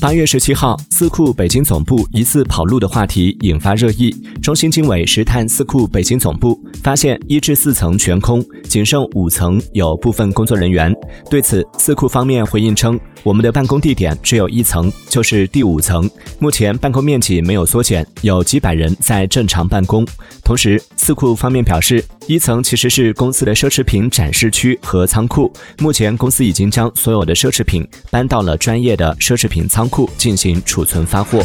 八月十七号，四库北京总部疑似跑路的话题引发热议。中新经纬实探四库北京总部，发现一至四层全空，仅剩五层有部分工作人员。对此，四库方面回应称，我们的办公地点只有一层，就是第五层，目前办公面积没有缩减，有几百人在正常办公。同时，四库方面表示，一层其实是公司的奢侈品展示区和仓库，目前公司已经将所有的奢侈品搬到了专业的奢侈品仓库进行储存发货。